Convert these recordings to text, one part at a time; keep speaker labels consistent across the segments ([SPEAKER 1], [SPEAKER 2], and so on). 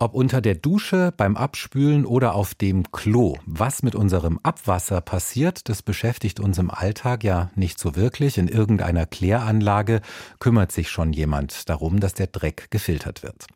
[SPEAKER 1] ob unter der Dusche, beim Abspülen oder auf dem Klo. Was mit unserem Abwasser passiert, das beschäftigt uns im Alltag ja nicht so wirklich. In irgendeiner Kläranlage kümmert sich schon jemand darum, dass der Dreck gefiltert wird.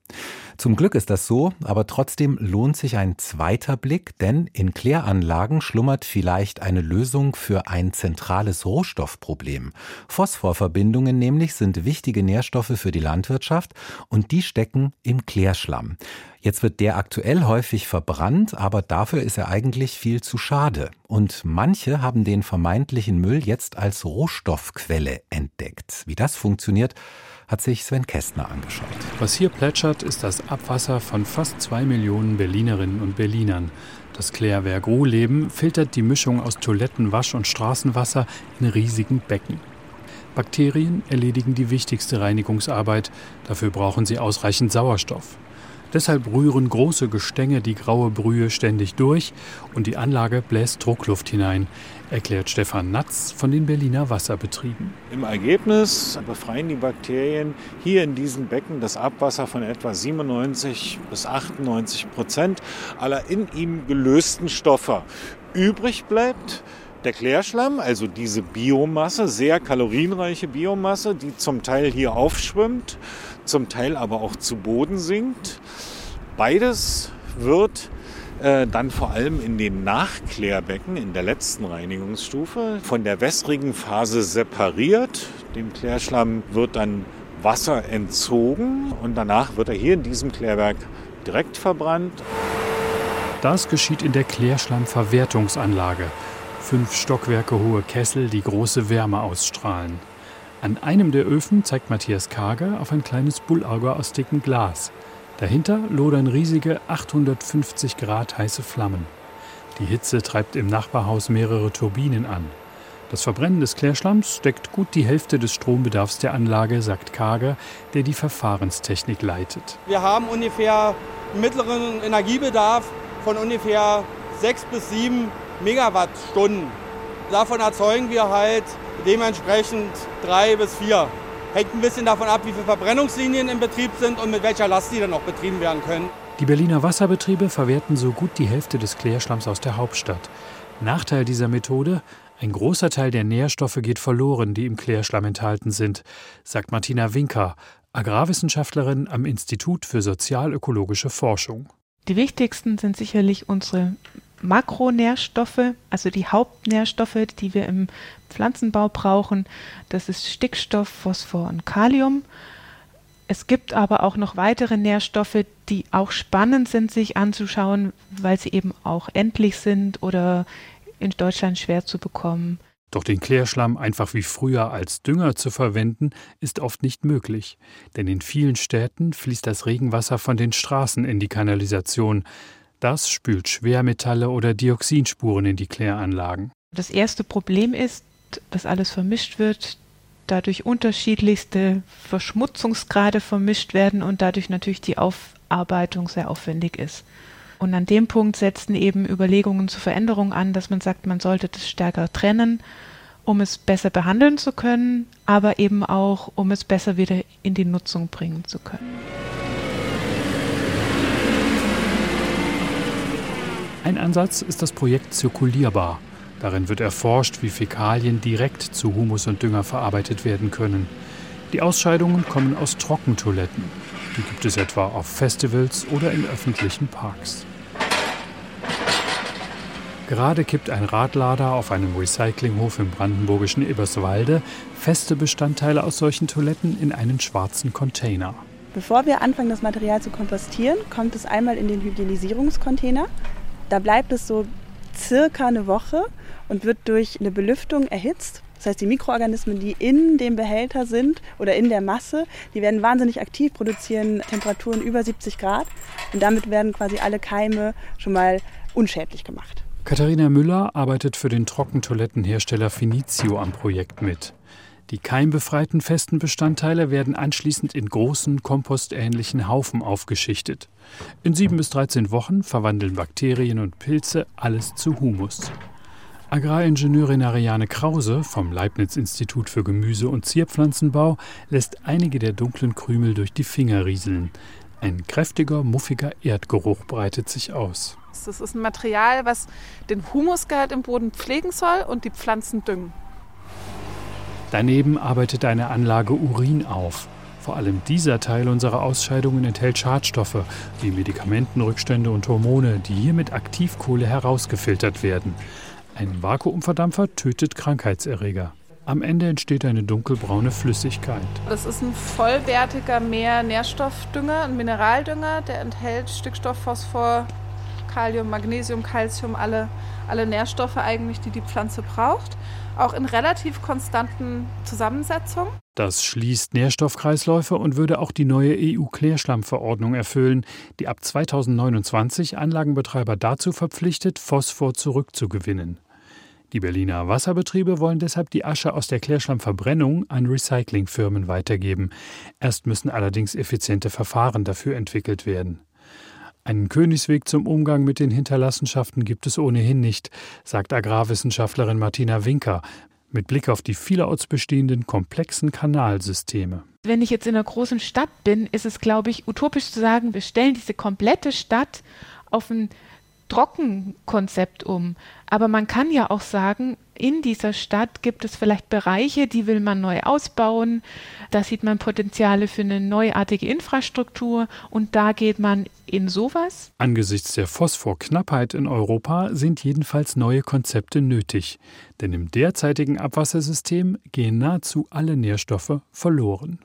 [SPEAKER 1] Zum Glück ist das so, aber trotzdem lohnt sich ein zweiter Blick, denn in Kläranlagen schlummert vielleicht eine Lösung für ein zentrales Rohstoffproblem. Phosphorverbindungen nämlich sind wichtige Nährstoffe für die Landwirtschaft und die stecken im Klärschlamm. Jetzt wird der aktuell häufig verbrannt, aber dafür ist er eigentlich viel zu schade. Und manche haben den vermeintlichen Müll jetzt als Rohstoffquelle entdeckt. Wie das funktioniert, hat sich Sven Kästner angeschaut.
[SPEAKER 2] Was hier plätschert, ist das Abwasser von fast zwei Millionen Berlinerinnen und Berlinern. Das Klärwerk Ruhleben filtert die Mischung aus Toiletten, Wasch- und Straßenwasser in riesigen Becken. Bakterien erledigen die wichtigste Reinigungsarbeit. Dafür brauchen sie ausreichend Sauerstoff. Deshalb rühren große Gestänge die graue Brühe ständig durch und die Anlage bläst Druckluft hinein, erklärt Stefan Natz von den Berliner Wasserbetrieben.
[SPEAKER 3] Im Ergebnis befreien die Bakterien hier in diesem Becken das Abwasser von etwa 97 bis 98 Prozent aller in ihm gelösten Stoffe. Übrig bleibt der Klärschlamm, also diese Biomasse, sehr kalorienreiche Biomasse, die zum Teil hier aufschwimmt zum Teil aber auch zu Boden sinkt. Beides wird äh, dann vor allem in den Nachklärbecken in der letzten Reinigungsstufe von der wässrigen Phase separiert. Dem Klärschlamm wird dann Wasser entzogen und danach wird er hier in diesem Klärwerk direkt verbrannt.
[SPEAKER 2] Das geschieht in der Klärschlammverwertungsanlage. Fünf Stockwerke hohe Kessel, die große Wärme ausstrahlen. An einem der Öfen zeigt Matthias Kager auf ein kleines Bullauge aus dickem Glas. Dahinter lodern riesige 850 Grad heiße Flammen. Die Hitze treibt im Nachbarhaus mehrere Turbinen an. Das Verbrennen des Klärschlamms deckt gut die Hälfte des Strombedarfs der Anlage, sagt Kager, der die Verfahrenstechnik leitet.
[SPEAKER 4] Wir haben ungefähr mittleren Energiebedarf von ungefähr 6 bis 7 Megawattstunden. Davon erzeugen wir halt dementsprechend drei bis vier. Hängt ein bisschen davon ab, wie viele Verbrennungslinien im Betrieb sind und mit welcher Last die dann auch betrieben werden können.
[SPEAKER 2] Die Berliner Wasserbetriebe verwerten so gut die Hälfte des Klärschlamms aus der Hauptstadt. Nachteil dieser Methode, ein großer Teil der Nährstoffe geht verloren, die im Klärschlamm enthalten sind, sagt Martina Winker, Agrarwissenschaftlerin am Institut für sozialökologische Forschung.
[SPEAKER 5] Die wichtigsten sind sicherlich unsere Makronährstoffe, also die Hauptnährstoffe, die wir im Pflanzenbau brauchen. Das ist Stickstoff, Phosphor und Kalium. Es gibt aber auch noch weitere Nährstoffe, die auch spannend sind, sich anzuschauen, weil sie eben auch endlich sind oder in Deutschland schwer zu bekommen.
[SPEAKER 2] Doch den Klärschlamm einfach wie früher als Dünger zu verwenden, ist oft nicht möglich. Denn in vielen Städten fließt das Regenwasser von den Straßen in die Kanalisation. Das spült Schwermetalle oder Dioxinspuren in die Kläranlagen.
[SPEAKER 5] Das erste Problem ist, dass alles vermischt wird, dadurch unterschiedlichste Verschmutzungsgrade vermischt werden und dadurch natürlich die Aufarbeitung sehr aufwendig ist. Und an dem Punkt setzen eben Überlegungen zur Veränderung an, dass man sagt, man sollte das stärker trennen, um es besser behandeln zu können, aber eben auch, um es besser wieder in die Nutzung bringen zu können.
[SPEAKER 2] Ein Ansatz ist das Projekt Zirkulierbar. Darin wird erforscht, wie Fäkalien direkt zu Humus und Dünger verarbeitet werden können. Die Ausscheidungen kommen aus Trockentoiletten. Die gibt es etwa auf Festivals oder in öffentlichen Parks. Gerade kippt ein Radlader auf einem Recyclinghof im brandenburgischen Eberswalde feste Bestandteile aus solchen Toiletten in einen schwarzen Container.
[SPEAKER 6] Bevor wir anfangen, das Material zu kompostieren, kommt es einmal in den Hygienisierungscontainer. Da bleibt es so circa eine Woche und wird durch eine Belüftung erhitzt. Das heißt, die Mikroorganismen, die in dem Behälter sind oder in der Masse, die werden wahnsinnig aktiv, produzieren Temperaturen über 70 Grad und damit werden quasi alle Keime schon mal unschädlich gemacht.
[SPEAKER 2] Katharina Müller arbeitet für den Trockentoilettenhersteller Finizio am Projekt mit. Die keimbefreiten festen Bestandteile werden anschließend in großen, kompostähnlichen Haufen aufgeschichtet. In sieben bis 13 Wochen verwandeln Bakterien und Pilze alles zu Humus. Agraringenieurin Ariane Krause vom Leibniz-Institut für Gemüse- und Zierpflanzenbau lässt einige der dunklen Krümel durch die Finger rieseln. Ein kräftiger, muffiger Erdgeruch breitet sich aus.
[SPEAKER 7] Das ist ein Material, was den Humusgehalt im Boden pflegen soll und die Pflanzen düngen.
[SPEAKER 2] Daneben arbeitet eine Anlage Urin auf. Vor allem dieser Teil unserer Ausscheidungen enthält Schadstoffe wie Medikamentenrückstände und Hormone, die hier mit Aktivkohle herausgefiltert werden. Ein Vakuumverdampfer tötet Krankheitserreger. Am Ende entsteht eine dunkelbraune Flüssigkeit.
[SPEAKER 7] Das ist ein vollwertiger Mehr-Nährstoffdünger, ein Mineraldünger, der enthält Stickstoff, Phosphor, Kalium, Magnesium, Calcium, alle, alle Nährstoffe eigentlich, die die Pflanze braucht. Auch in relativ konstanten Zusammensetzungen.
[SPEAKER 2] Das schließt Nährstoffkreisläufe und würde auch die neue EU-Klärschlammverordnung erfüllen, die ab 2029 Anlagenbetreiber dazu verpflichtet, Phosphor zurückzugewinnen. Die Berliner Wasserbetriebe wollen deshalb die Asche aus der Klärschlammverbrennung an Recyclingfirmen weitergeben. Erst müssen allerdings effiziente Verfahren dafür entwickelt werden. Einen Königsweg zum Umgang mit den Hinterlassenschaften gibt es ohnehin nicht, sagt Agrarwissenschaftlerin Martina Winker mit Blick auf die vielerorts bestehenden komplexen Kanalsysteme.
[SPEAKER 5] Wenn ich jetzt in einer großen Stadt bin, ist es, glaube ich, utopisch zu sagen, wir stellen diese komplette Stadt auf ein Trockenkonzept um. Aber man kann ja auch sagen, in dieser Stadt gibt es vielleicht Bereiche, die will man neu ausbauen. Da sieht man Potenziale für eine neuartige Infrastruktur und da geht man in sowas.
[SPEAKER 2] Angesichts der Phosphorknappheit in Europa sind jedenfalls neue Konzepte nötig. Denn im derzeitigen Abwassersystem gehen nahezu alle Nährstoffe verloren.